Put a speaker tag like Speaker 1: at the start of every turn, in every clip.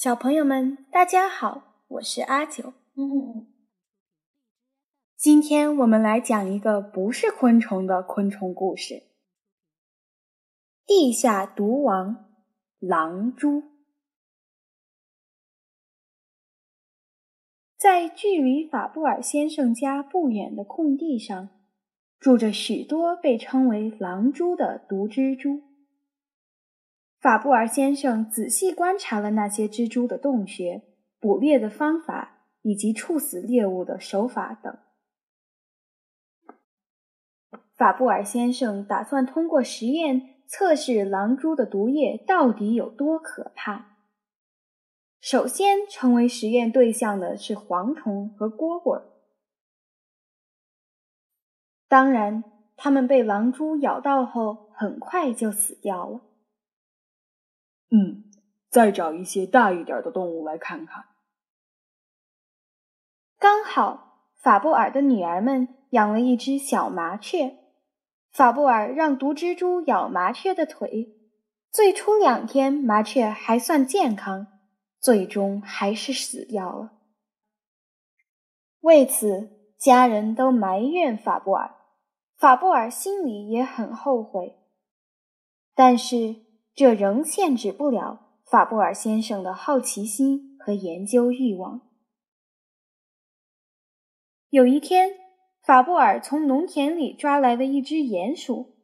Speaker 1: 小朋友们，大家好，我是阿九。今天我们来讲一个不是昆虫的昆虫故事——地下毒王狼蛛。在距离法布尔先生家不远的空地上，住着许多被称为狼蛛的毒蜘蛛。法布尔先生仔细观察了那些蜘蛛的洞穴、捕猎的方法以及处死猎物的手法等。法布尔先生打算通过实验测试狼蛛的毒液到底有多可怕。首先成为实验对象的是蝗虫和蝈蝈，当然，它们被狼蛛咬到后很快就死掉了。
Speaker 2: 嗯，再找一些大一点的动物来看看。
Speaker 1: 刚好法布尔的女儿们养了一只小麻雀，法布尔让毒蜘蛛咬麻雀的腿。最初两天，麻雀还算健康，最终还是死掉了。为此，家人都埋怨法布尔，法布尔心里也很后悔，但是。这仍限制不了法布尔先生的好奇心和研究欲望。有一天，法布尔从农田里抓来了一只鼹鼠，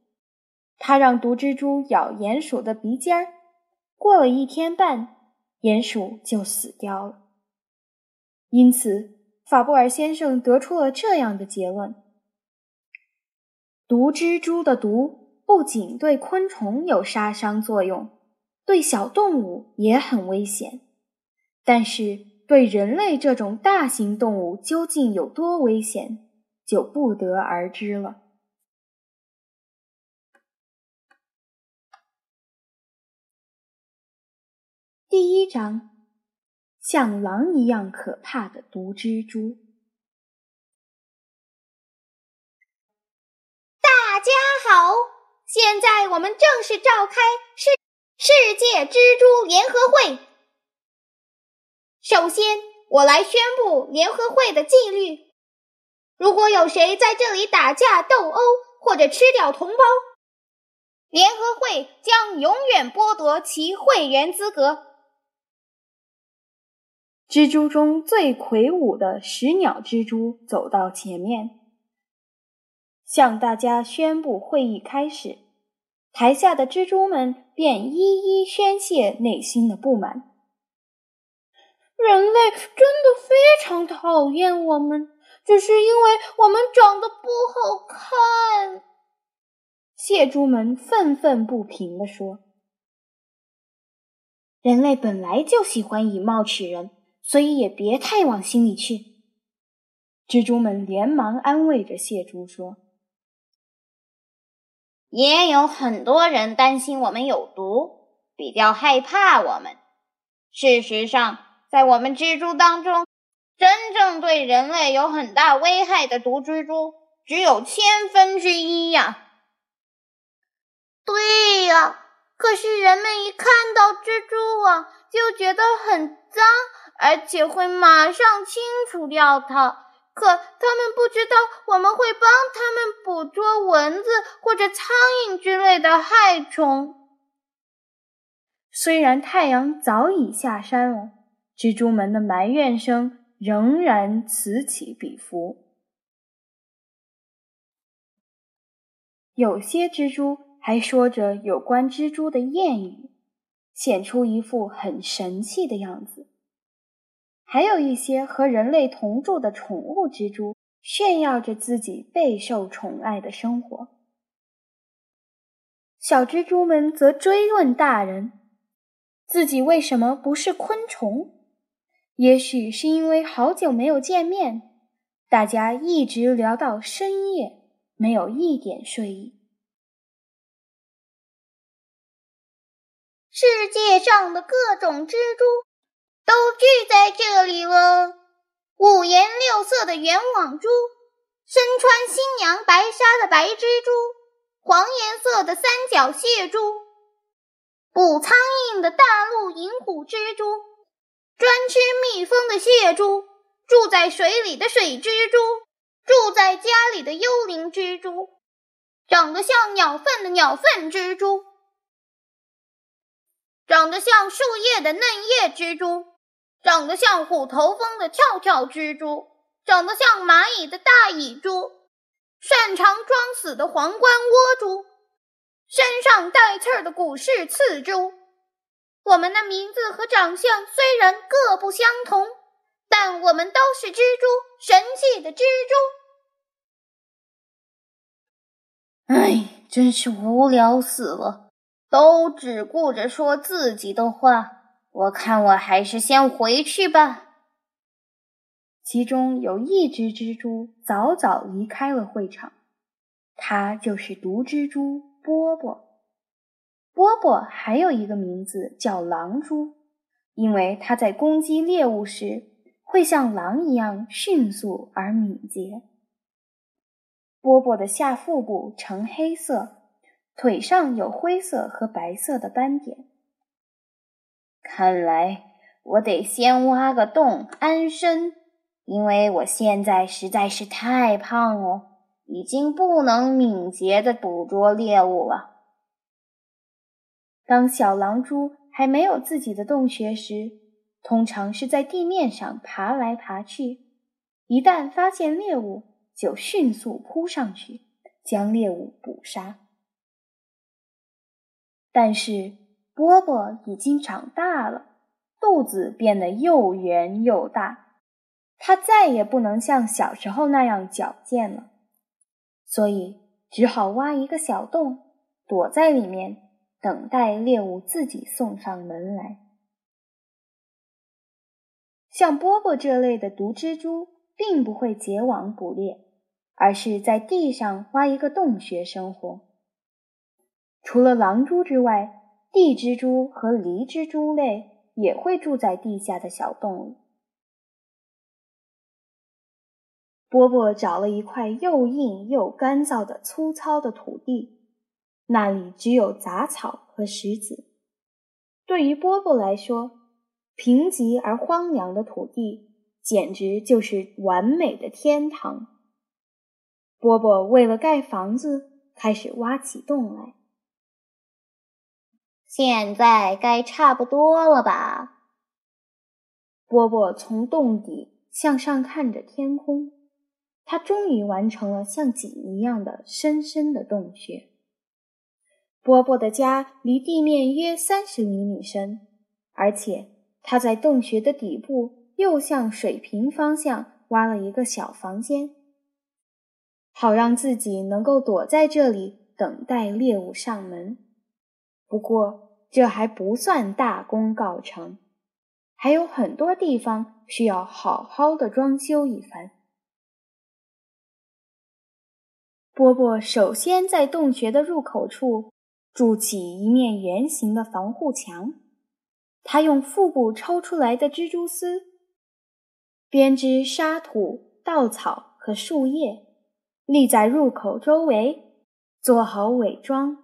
Speaker 1: 他让毒蜘蛛咬鼹鼠的鼻尖儿。过了一天半，鼹鼠就死掉了。因此，法布尔先生得出了这样的结论：毒蜘蛛的毒。不仅对昆虫有杀伤作用，对小动物也很危险。但是对人类这种大型动物究竟有多危险，就不得而知了。第一章：像狼一样可怕的毒蜘蛛。
Speaker 3: 大家好。现在我们正式召开世世界蜘蛛联合会。首先，我来宣布联合会的纪律：如果有谁在这里打架斗殴或者吃掉同胞，联合会将永远剥夺其会员资格。
Speaker 1: 蜘蛛中最魁梧的食鸟蜘蛛走到前面，向大家宣布会议开始。台下的蜘蛛们便一一宣泄内心的不满。
Speaker 4: 人类真的非常讨厌我们，只是因为我们长得不好看。
Speaker 1: 蟹蛛们愤愤不平地说：“
Speaker 5: 人类本来就喜欢以貌取人，所以也别太往心里去。”
Speaker 1: 蜘蛛们连忙安慰着蟹蛛说。
Speaker 3: 也有很多人担心我们有毒，比较害怕我们。事实上，在我们蜘蛛当中，真正对人类有很大危害的毒蜘蛛只有千分之一呀。
Speaker 4: 对呀，可是人们一看到蜘蛛网就觉得很脏，而且会马上清除掉它。可他们不知道，我们会帮他们捕捉蚊子或者苍蝇之类的害虫。
Speaker 1: 虽然太阳早已下山了，蜘蛛们的埋怨声仍然此起彼伏。有些蜘蛛还说着有关蜘蛛的谚语，显出一副很神气的样子。还有一些和人类同住的宠物蜘蛛炫耀着自己备受宠爱的生活，小蜘蛛们则追问大人，自己为什么不是昆虫？也许是因为好久没有见面，大家一直聊到深夜，没有一点睡意。
Speaker 3: 世界上的各种蜘蛛。都聚在这里了。五颜六色的圆网蛛，身穿新娘白纱的白蜘蛛，黄颜色的三角蟹蛛，捕苍蝇的大陆银虎蜘蛛，
Speaker 4: 专吃蜜蜂的蟹蛛，住在水里的水蜘蛛，住在家里的幽灵蜘蛛，长得像鸟粪的鸟粪蜘蛛，长得像树叶的嫩叶蜘蛛，长得像虎头蜂的跳跳蜘蛛，长得像蚂蚁的大蚁蛛，擅长装死的皇冠窝蛛，身上带刺儿的古氏刺蛛。我们的名字和长相虽然各不相同，但我们都是蜘蛛，神气的蜘蛛。
Speaker 3: 哎，真是无聊死了，都只顾着说自己的话。我看我还是先回去吧。
Speaker 1: 其中有一只蜘蛛早早离开了会场，它就是毒蜘蛛波波。波波还有一个名字叫狼蛛，因为它在攻击猎物时会像狼一样迅速而敏捷。波波的下腹部呈黑色，腿上有灰色和白色的斑点。
Speaker 3: 看来我得先挖个洞安身，因为我现在实在是太胖了，已经不能敏捷地捕捉猎物了。
Speaker 1: 当小狼蛛还没有自己的洞穴时，通常是在地面上爬来爬去。一旦发现猎物，就迅速扑上去，将猎物捕杀。但是波波已经长大了，肚子变得又圆又大，它再也不能像小时候那样矫健了，所以只好挖一个小洞，躲在里面。等待猎物自己送上门来。像波波这类的毒蜘蛛，并不会结网捕猎，而是在地上挖一个洞穴生活。除了狼蛛之外，地蜘蛛和梨蜘蛛类也会住在地下的小洞里。波波找了一块又硬又干燥的粗糙的土地。那里只有杂草和石子。对于波波来说，贫瘠而荒凉的土地简直就是完美的天堂。波波为了盖房子，开始挖起洞来。
Speaker 3: 现在该差不多了吧？
Speaker 1: 波波从洞底向上看着天空，他终于完成了像井一样的深深的洞穴。波波的家离地面约三十厘米深，而且他在洞穴的底部又向水平方向挖了一个小房间，好让自己能够躲在这里等待猎物上门。不过这还不算大功告成，还有很多地方需要好好的装修一番。波波首先在洞穴的入口处。筑起一面圆形的防护墙，他用腹部抽出来的蜘蛛丝编织沙土、稻草和树叶，立在入口周围，做好伪装。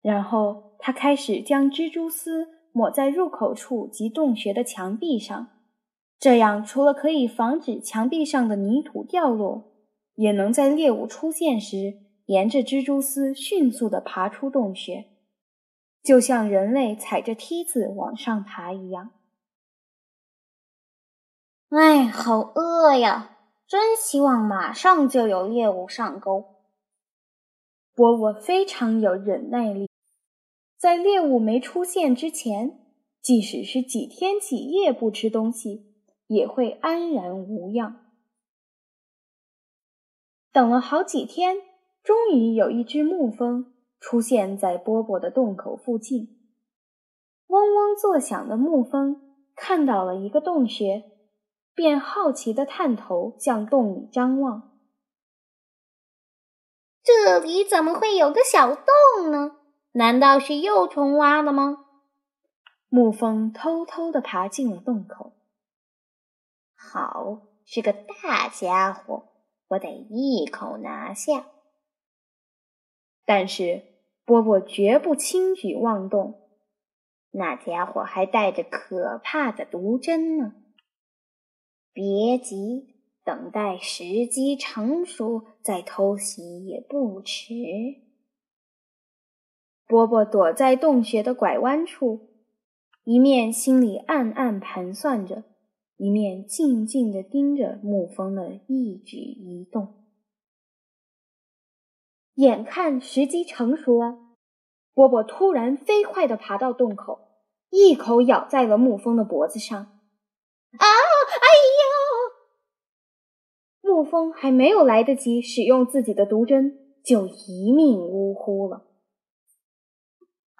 Speaker 1: 然后他开始将蜘蛛丝抹在入口处及洞穴的墙壁上，这样除了可以防止墙壁上的泥土掉落，也能在猎物出现时。沿着蜘蛛丝迅速地爬出洞穴，就像人类踩着梯子往上爬一样。
Speaker 3: 哎，好饿呀！真希望马上就有猎物上钩。
Speaker 1: 波波非常有忍耐力，在猎物没出现之前，即使是几天几夜不吃东西，也会安然无恙。等了好几天。终于有一只木蜂出现在波波的洞口附近。嗡嗡作响的木蜂看到了一个洞穴，便好奇地探头向洞里张望。
Speaker 4: 这里怎么会有个小洞呢？难道是幼虫挖的吗？
Speaker 1: 牧蜂偷偷地爬进了洞口。
Speaker 3: 好，是个大家伙，我得一口拿下。
Speaker 1: 但是波波绝不轻举妄动。
Speaker 5: 那家伙还带着可怕的毒针呢。别急，等待时机成熟再偷袭也不迟。
Speaker 1: 波波躲在洞穴的拐弯处，一面心里暗暗盘算着，一面静静地盯着沐风的一举一动。眼看时机成熟了，波波突然飞快地爬到洞口，一口咬在了沐风的脖子上。
Speaker 4: 啊！哎
Speaker 1: 呦！沐风还没有来得及使用自己的毒针，就一命呜呼了。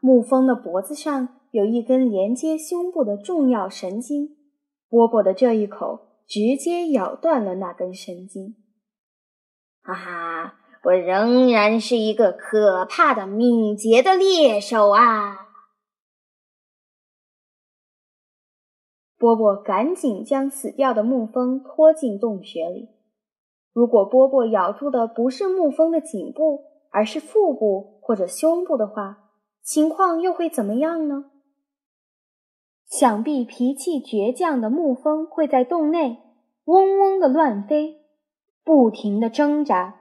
Speaker 1: 沐风的脖子上有一根连接胸部的重要神经，波波的这一口直接咬断了那根神经。
Speaker 5: 哈哈！我仍然是一个可怕的、敏捷的猎手啊！
Speaker 1: 波波赶紧将死掉的沐风拖进洞穴里。如果波波咬住的不是沐风的颈部，而是腹部或者胸部的话，情况又会怎么样呢？想必脾气倔强的沐风会在洞内嗡嗡的乱飞，不停的挣扎。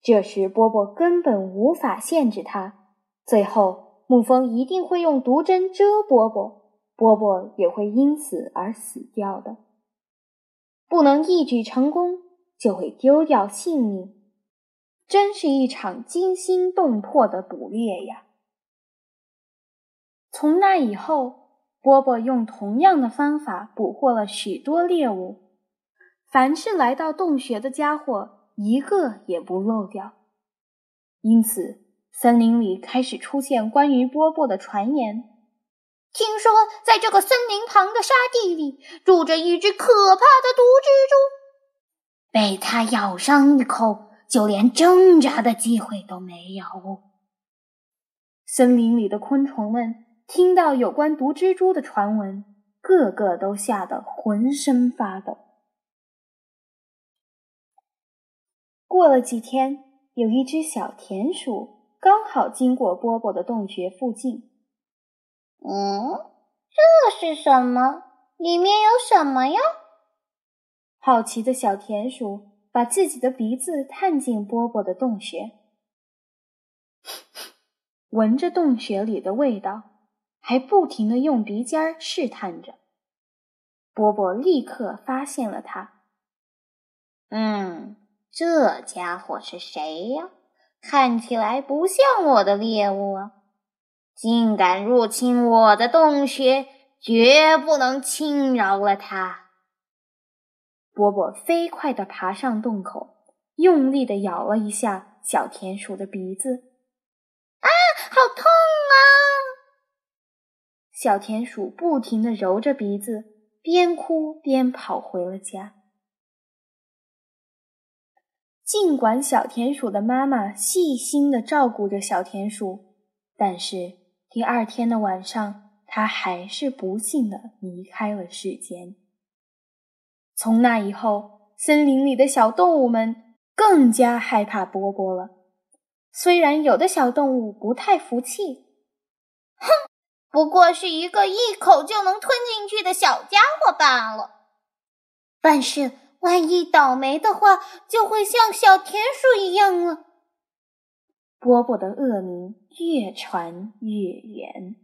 Speaker 1: 这时，波波根本无法限制他。最后，沐风一定会用毒针蛰波波，波波也会因此而死掉的。不能一举成功，就会丢掉性命。真是一场惊心动魄的捕猎呀！从那以后，波波用同样的方法捕获了许多猎物，凡是来到洞穴的家伙。一个也不漏掉，因此森林里开始出现关于波波的传言。
Speaker 4: 听说在这个森林旁的沙地里住着一只可怕的毒蜘蛛，被它咬上一口，就连挣扎的机会都没有。
Speaker 1: 森林里的昆虫们听到有关毒蜘蛛的传闻，个个都吓得浑身发抖。过了几天，有一只小田鼠刚好经过波波的洞穴附近。
Speaker 4: 嗯，这是什么？里面有什么呀？
Speaker 1: 好奇的小田鼠把自己的鼻子探进波波的洞穴，闻着洞穴里的味道，还不停的用鼻尖试探着。波波立刻发现了它。
Speaker 3: 嗯。这家伙是谁呀？看起来不像我的猎物啊！竟敢入侵我的洞穴，绝不能轻饶了他！
Speaker 1: 波波飞快地爬上洞口，用力地咬了一下小田鼠的鼻子。
Speaker 4: 啊，好痛啊！
Speaker 1: 小田鼠不停地揉着鼻子，边哭边跑回了家。尽管小田鼠的妈妈细心的照顾着小田鼠，但是第二天的晚上，它还是不幸的离开了世间。从那以后，森林里的小动物们更加害怕波波了。虽然有的小动物不太服气，
Speaker 4: 不过是一个一口就能吞进去的小家伙罢了，但是。万一倒霉的话，就会像小田鼠一样了。
Speaker 1: 波波的恶名越传越远。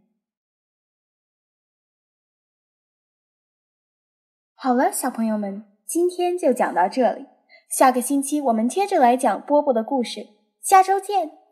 Speaker 1: 好了，小朋友们，今天就讲到这里。下个星期我们接着来讲波波的故事。下周见。